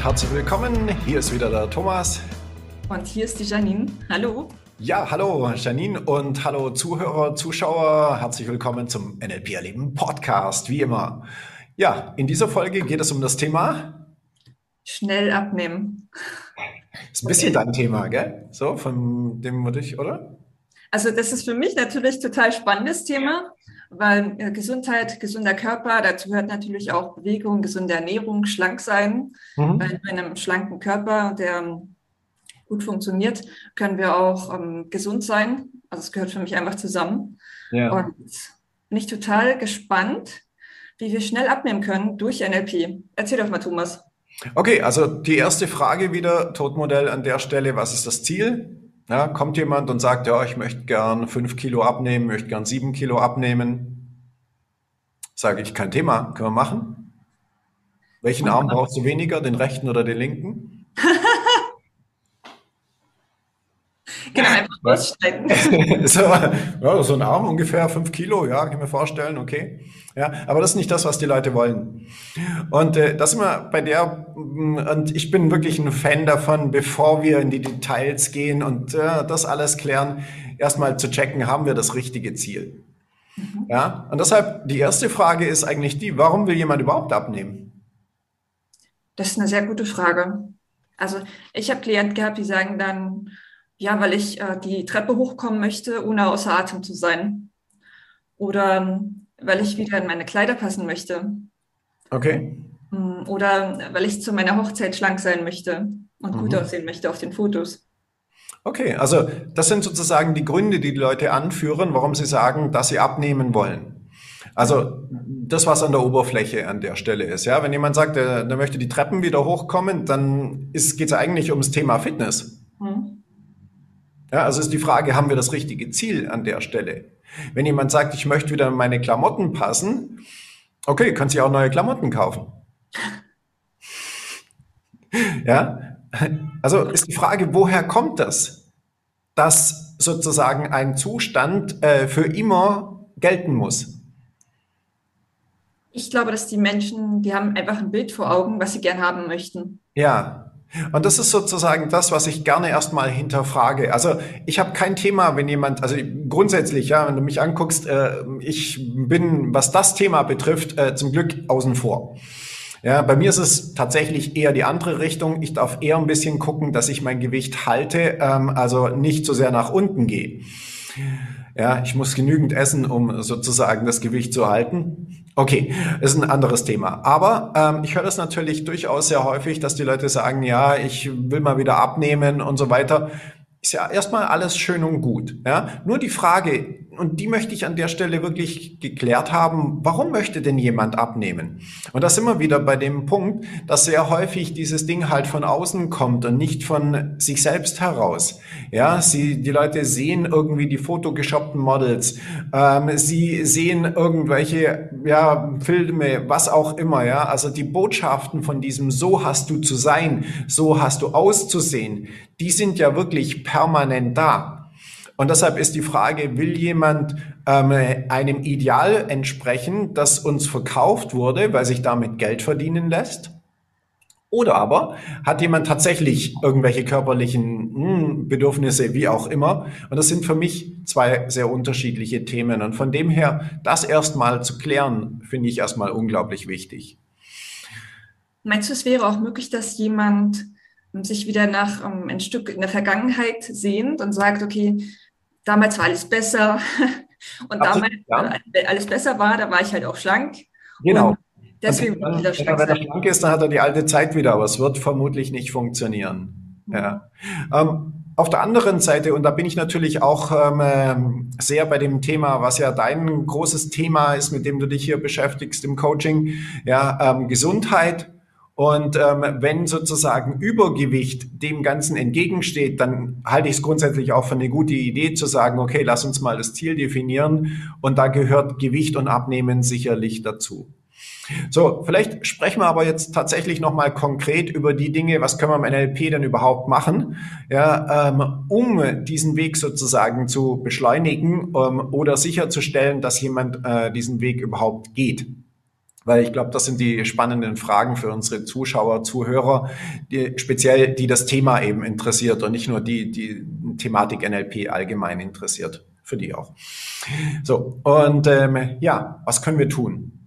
und herzlich willkommen. Hier ist wieder der Thomas. Und hier ist die Janine. Hallo. Ja, hallo Janine und hallo Zuhörer, Zuschauer. Herzlich willkommen zum NLP Erleben Podcast, wie immer. Ja, in dieser Folge geht es um das Thema Schnell abnehmen. Ist ein bisschen okay. dein Thema, gell? So, von dem würde ich, oder? Also das ist für mich natürlich total spannendes Thema, weil äh, Gesundheit, gesunder Körper, dazu gehört natürlich auch Bewegung, gesunde Ernährung, schlank sein. Mhm. Bei einem schlanken Körper, der gut funktioniert, können wir auch ähm, gesund sein. Also es gehört für mich einfach zusammen. Ja. Und bin ich total gespannt, wie wir schnell abnehmen können durch NLP. Erzähl doch mal, Thomas. Okay, also die erste Frage wieder, Todmodell an der Stelle, was ist das Ziel? Ja, kommt jemand und sagt, ja, ich möchte gern fünf Kilo abnehmen, möchte gern sieben Kilo abnehmen. Sage ich, kein Thema, können wir machen. Welchen Arm brauchst du weniger, den rechten oder den linken? Genau, einfach aussteigen. so, ja, so ein Arm ungefähr fünf Kilo, ja, kann ich mir vorstellen, okay. Ja, aber das ist nicht das, was die Leute wollen. Und äh, das immer bei der, mm, und ich bin wirklich ein Fan davon, bevor wir in die Details gehen und äh, das alles klären, erstmal zu checken, haben wir das richtige Ziel. Mhm. Ja, und deshalb die erste Frage ist eigentlich die, warum will jemand überhaupt abnehmen? Das ist eine sehr gute Frage. Also ich habe Klienten gehabt, die sagen dann, ja, weil ich äh, die Treppe hochkommen möchte, ohne außer Atem zu sein. Oder ähm, weil ich wieder in meine Kleider passen möchte. Okay. Hm, oder weil ich zu meiner Hochzeit schlank sein möchte und mhm. gut aussehen möchte auf den Fotos. Okay, also das sind sozusagen die Gründe, die die Leute anführen, warum sie sagen, dass sie abnehmen wollen. Also das, was an der Oberfläche an der Stelle ist. Ja, wenn jemand sagt, der, der möchte die Treppen wieder hochkommen, dann geht es eigentlich ums Thema Fitness. Mhm. Ja, also ist die Frage, haben wir das richtige Ziel an der Stelle? Wenn jemand sagt, ich möchte wieder in meine Klamotten passen, okay, kannst du auch neue Klamotten kaufen. Ja, also ist die Frage, woher kommt das? Dass sozusagen ein Zustand äh, für immer gelten muss. Ich glaube, dass die Menschen, die haben einfach ein Bild vor Augen, was sie gern haben möchten. Ja, und das ist sozusagen das, was ich gerne erstmal hinterfrage. Also ich habe kein Thema, wenn jemand, also grundsätzlich, ja, wenn du mich anguckst, äh, ich bin, was das Thema betrifft, äh, zum Glück außen vor. Ja, bei mir ist es tatsächlich eher die andere Richtung. Ich darf eher ein bisschen gucken, dass ich mein Gewicht halte, ähm, also nicht so sehr nach unten gehe. Ja, ich muss genügend essen, um sozusagen das Gewicht zu halten. Okay, ist ein anderes Thema. Aber ähm, ich höre das natürlich durchaus sehr häufig, dass die Leute sagen, ja, ich will mal wieder abnehmen und so weiter. Ist ja erstmal alles schön und gut. Ja? Nur die Frage, und die möchte ich an der Stelle wirklich geklärt haben, warum möchte denn jemand abnehmen? Und da sind wir wieder bei dem Punkt, dass sehr häufig dieses Ding halt von außen kommt und nicht von sich selbst heraus. Ja, sie, die Leute sehen irgendwie die fotogeshoppten Models, ähm, sie sehen irgendwelche, ja, Filme, was auch immer, ja, also die Botschaften von diesem so hast du zu sein, so hast du auszusehen, die sind ja wirklich permanent da. Und deshalb ist die Frage, will jemand ähm, einem Ideal entsprechen, das uns verkauft wurde, weil sich damit Geld verdienen lässt? Oder aber hat jemand tatsächlich irgendwelche körperlichen mh, hm, Bedürfnisse, wie auch immer? Und das sind für mich zwei sehr unterschiedliche Themen. Und von dem her, das erstmal zu klären, finde ich erstmal unglaublich wichtig. Meinst du, es wäre auch möglich, dass jemand sich wieder nach um, ein Stück in der Vergangenheit sehnt und sagt, okay, damals war alles besser. Und Absolut, damals, ja. alles besser war, da war ich halt auch schlank. Genau. Und deswegen dann, wieder schlank wenn er schlank ist, dann hat er die alte Zeit wieder, aber es wird vermutlich nicht funktionieren. Mhm. Ja. Ähm, auf der anderen Seite, und da bin ich natürlich auch ähm, sehr bei dem Thema, was ja dein großes Thema ist, mit dem du dich hier beschäftigst im Coaching, ja, ähm, Gesundheit und ähm, wenn sozusagen Übergewicht dem Ganzen entgegensteht, dann halte ich es grundsätzlich auch für eine gute Idee zu sagen, okay, lass uns mal das Ziel definieren. Und da gehört Gewicht und Abnehmen sicherlich dazu. So, vielleicht sprechen wir aber jetzt tatsächlich nochmal konkret über die Dinge, was können wir im NLP denn überhaupt machen, ja, ähm, um diesen Weg sozusagen zu beschleunigen ähm, oder sicherzustellen, dass jemand äh, diesen Weg überhaupt geht. Weil ich glaube, das sind die spannenden Fragen für unsere Zuschauer, Zuhörer, die, speziell die das Thema eben interessiert und nicht nur die, die Thematik NLP allgemein interessiert. Für die auch. So, und ähm, ja, was können wir tun?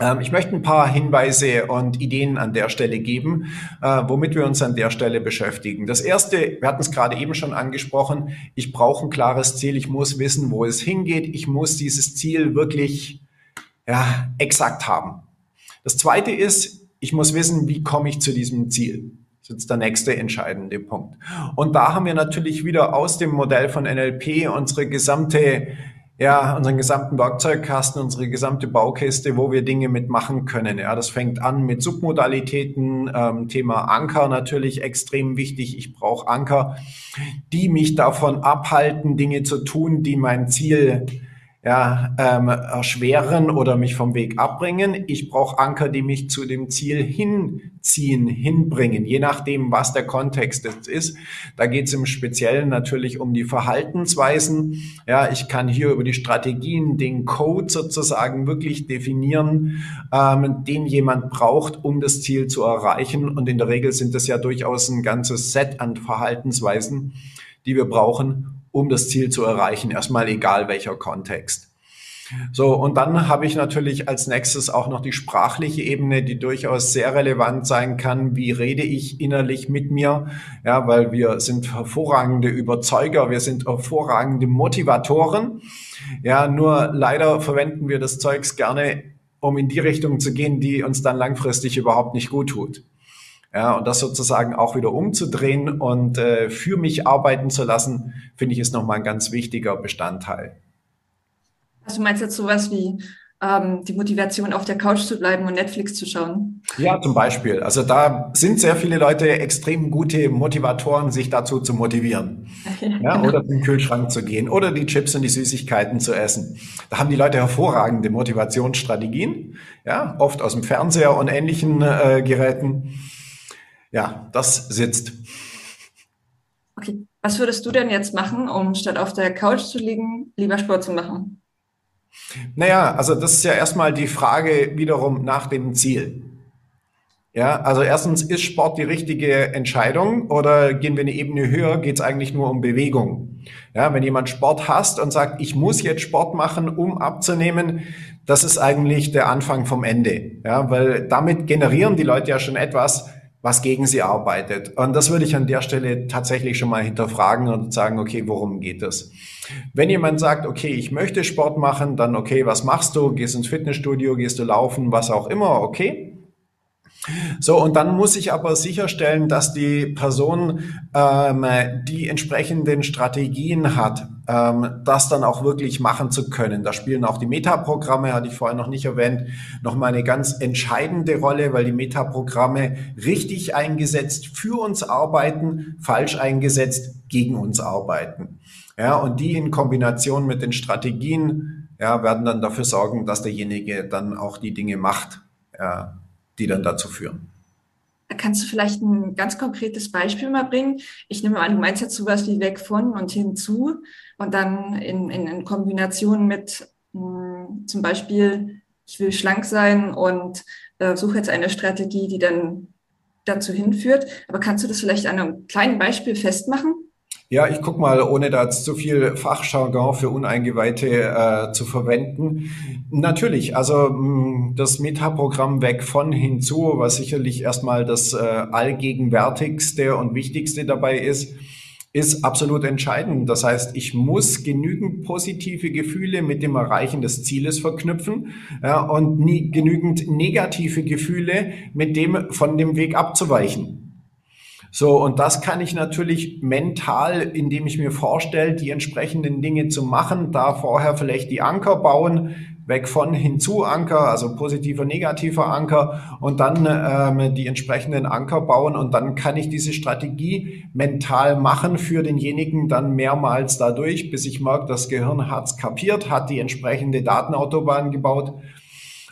Ähm, ich möchte ein paar Hinweise und Ideen an der Stelle geben, äh, womit wir uns an der Stelle beschäftigen. Das erste, wir hatten es gerade eben schon angesprochen, ich brauche ein klares Ziel, ich muss wissen, wo es hingeht, ich muss dieses Ziel wirklich ja, exakt haben. Das zweite ist, ich muss wissen, wie komme ich zu diesem Ziel. Das ist der nächste entscheidende Punkt. Und da haben wir natürlich wieder aus dem Modell von NLP unsere gesamte ja, unseren gesamten Werkzeugkasten, unsere gesamte Baukiste, wo wir Dinge mitmachen können. Ja, das fängt an mit Submodalitäten, ähm, Thema Anker natürlich extrem wichtig. Ich brauche Anker, die mich davon abhalten, Dinge zu tun, die mein Ziel ja, ähm, erschweren oder mich vom Weg abbringen. Ich brauche Anker, die mich zu dem Ziel hinziehen, hinbringen, je nachdem, was der Kontext ist. Da geht es im Speziellen natürlich um die Verhaltensweisen. Ja, ich kann hier über die Strategien, den Code sozusagen wirklich definieren, ähm, den jemand braucht, um das Ziel zu erreichen. Und in der Regel sind das ja durchaus ein ganzes Set an Verhaltensweisen, die wir brauchen, um das Ziel zu erreichen, erstmal egal welcher Kontext. So, und dann habe ich natürlich als nächstes auch noch die sprachliche Ebene, die durchaus sehr relevant sein kann. Wie rede ich innerlich mit mir? Ja, weil wir sind hervorragende Überzeuger, wir sind hervorragende Motivatoren. Ja, nur leider verwenden wir das Zeugs gerne, um in die Richtung zu gehen, die uns dann langfristig überhaupt nicht gut tut. Ja, und das sozusagen auch wieder umzudrehen und äh, für mich arbeiten zu lassen, finde ich, ist nochmal ein ganz wichtiger Bestandteil. Also du meinst jetzt sowas wie ähm, die Motivation, auf der Couch zu bleiben und Netflix zu schauen? Ja, zum Beispiel. Also da sind sehr viele Leute extrem gute Motivatoren, sich dazu zu motivieren. Ja, ja. Oder zum Kühlschrank zu gehen oder die Chips und die Süßigkeiten zu essen. Da haben die Leute hervorragende Motivationsstrategien, ja, oft aus dem Fernseher und ähnlichen äh, Geräten ja, das sitzt. Okay, was würdest du denn jetzt machen, um statt auf der Couch zu liegen, lieber Sport zu machen? Naja, also das ist ja erstmal die Frage wiederum nach dem Ziel. Ja, also erstens, ist Sport die richtige Entscheidung oder gehen wir eine Ebene höher, geht es eigentlich nur um Bewegung? Ja, wenn jemand Sport hasst und sagt, ich muss jetzt Sport machen, um abzunehmen, das ist eigentlich der Anfang vom Ende. Ja, weil damit generieren die Leute ja schon etwas, was gegen sie arbeitet. Und das würde ich an der Stelle tatsächlich schon mal hinterfragen und sagen, okay, worum geht es? Wenn jemand sagt, okay, ich möchte Sport machen, dann okay, was machst du? Gehst ins Fitnessstudio, gehst du laufen, was auch immer, okay. So, und dann muss ich aber sicherstellen, dass die Person ähm, die entsprechenden Strategien hat, ähm, das dann auch wirklich machen zu können. Da spielen auch die Metaprogramme, hatte ich vorher noch nicht erwähnt, nochmal eine ganz entscheidende Rolle, weil die Metaprogramme richtig eingesetzt für uns arbeiten, falsch eingesetzt gegen uns arbeiten. Ja, und die in Kombination mit den Strategien ja, werden dann dafür sorgen, dass derjenige dann auch die Dinge macht, ja, die dann dazu führen. Kannst du vielleicht ein ganz konkretes Beispiel mal bringen? Ich nehme an, du meinst jetzt sowas wie weg von und hinzu und dann in, in, in Kombination mit mh, hm, zum Beispiel, ich will schlank sein und äh, suche jetzt eine Strategie, die dann dazu hinführt. Aber kannst du das vielleicht an einem kleinen Beispiel festmachen? Ja, ich guck mal, ohne da zu viel Fachjargon für Uneingeweihte äh, zu verwenden. Natürlich, also mh, mm, das Metaprogramm weg von hinzu, was sicherlich erstmal das äh, allgegenwärtigste und wichtigste dabei ist, ist absolut entscheidend. Das heißt, ich muss genügend positive Gefühle mit dem Erreichen des Zieles verknüpfen ja, und nie genügend negative Gefühle mit dem von dem Weg abzuweichen. So, und das kann ich natürlich mental, indem ich mir vorstelle, die entsprechenden Dinge zu machen, da vorher vielleicht die Anker bauen, weg von hinzu Anker, also positiver, negativer Anker und dann ähm, die entsprechenden Anker bauen und dann kann ich diese Strategie mental machen für denjenigen dann mehrmals dadurch, bis ich merke, das Gehirn hat's kapiert, hat die entsprechende Datenautobahn gebaut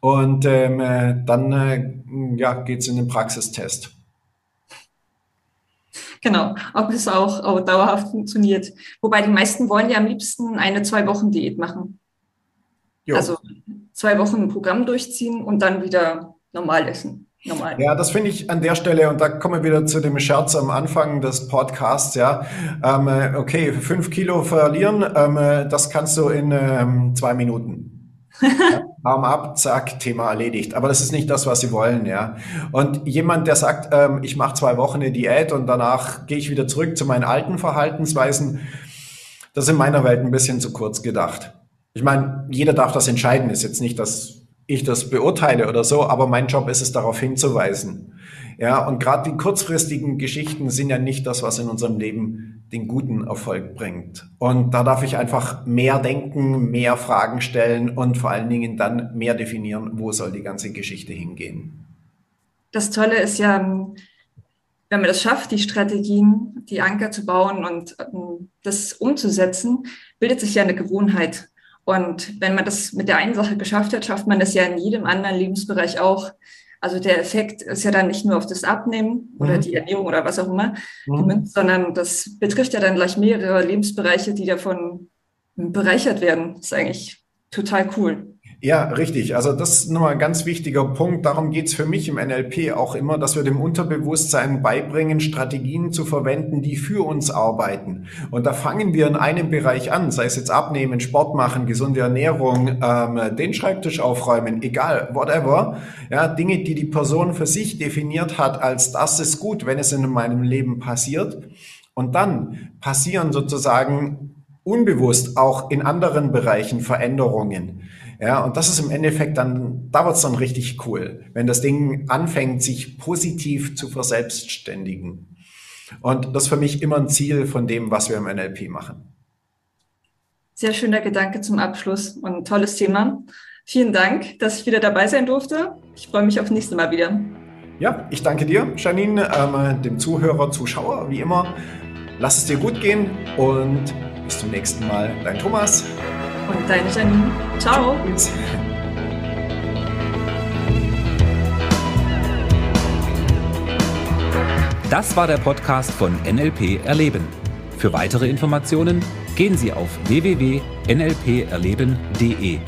und ähm, äh, dann äh, ja, geht's in den Praxistest. Genau, ob es auch, auch dauerhaft funktioniert. Wobei die meisten wollen ja am liebsten eine Zwei-Wochen-Diät machen. Jo. Also zwei Wochen ein Programm durchziehen und dann wieder normal essen. Normal. Ja, das finde ich an der Stelle, und da kommen wir wieder zu dem Scherz am Anfang des Podcasts, ja. Ähm, äh, okay, fünf Kilo verlieren, ähm, äh, das kannst du in ähm, zwei Minuten. Ja, Arm ab, zack, Thema erledigt. Aber das ist nicht das, was sie wollen, ja. Und jemand, der sagt, ähm, ich mache zwei Wochen eine Diät und danach gehe ich wieder zurück zu meinen alten Verhaltensweisen, das ist in meiner Welt ein bisschen zu kurz gedacht. Ich meine, jeder darf das entscheiden, ist jetzt nicht, dass ich das beurteile oder so, aber mein Job ist es, darauf hinzuweisen. Ja, und gerade die kurzfristigen Geschichten sind ja nicht das, was in unserem Leben den guten Erfolg bringt. Und da darf ich einfach mehr denken, mehr Fragen stellen und vor allen Dingen dann mehr definieren, wo soll die ganze Geschichte hingehen. Das Tolle ist ja, wenn man das schafft, die Strategien, die Anker zu bauen und ähm, das umzusetzen, bildet sich ja eine Gewohnheit. Und wenn man das mit der einen Sache geschafft hat, schafft man das ja in jedem anderen Lebensbereich auch. Also der Effekt ist ja dann nicht nur auf das Abnehmen oder mhm. die Ernährung oder was auch immer mhm. sondern das betrifft ja dann gleich mehrere Lebensbereiche, die davon bereichert werden. Das ist eigentlich total cool. Ja, richtig. Also das ist nochmal ein ganz wichtiger Punkt. Darum geht's für mich im NLP auch immer, dass wir dem Unterbewusstsein beibringen, Strategien zu verwenden, die für uns arbeiten. Und da fangen wir in einem Bereich an, sei es jetzt Abnehmen, Sport machen, gesunde Ernährung, ähm, den Schreibtisch aufräumen, egal, whatever. Ja, Dinge, die die Person für sich definiert hat, als das ist gut, wenn es in meinem Leben passiert. Und dann passieren sozusagen unbewusst auch in anderen Bereichen Veränderungen. Ja, und das ist im Endeffekt dann, da wird's dann richtig cool, wenn das Ding anfängt, sich positiv zu verselbstständigen. Und das ist für mich immer ein Ziel von dem, was wir im NLP machen. Sehr schöner Gedanke zum Abschluss und ein tolles Thema. Vielen Dank, dass ich wieder dabei sein durfte. Ich freue mich aufs nächste Mal wieder. Ja, ich danke dir, Janine, ähm, dem Zuhörer, Zuschauer, wie immer. Lass es dir gut gehen und bis zum nächsten Mal. Dein Thomas und deine Janine. Ciao. Das war der Podcast von NLP Erleben. Für weitere Informationen gehen Sie auf www.nlperleben.de.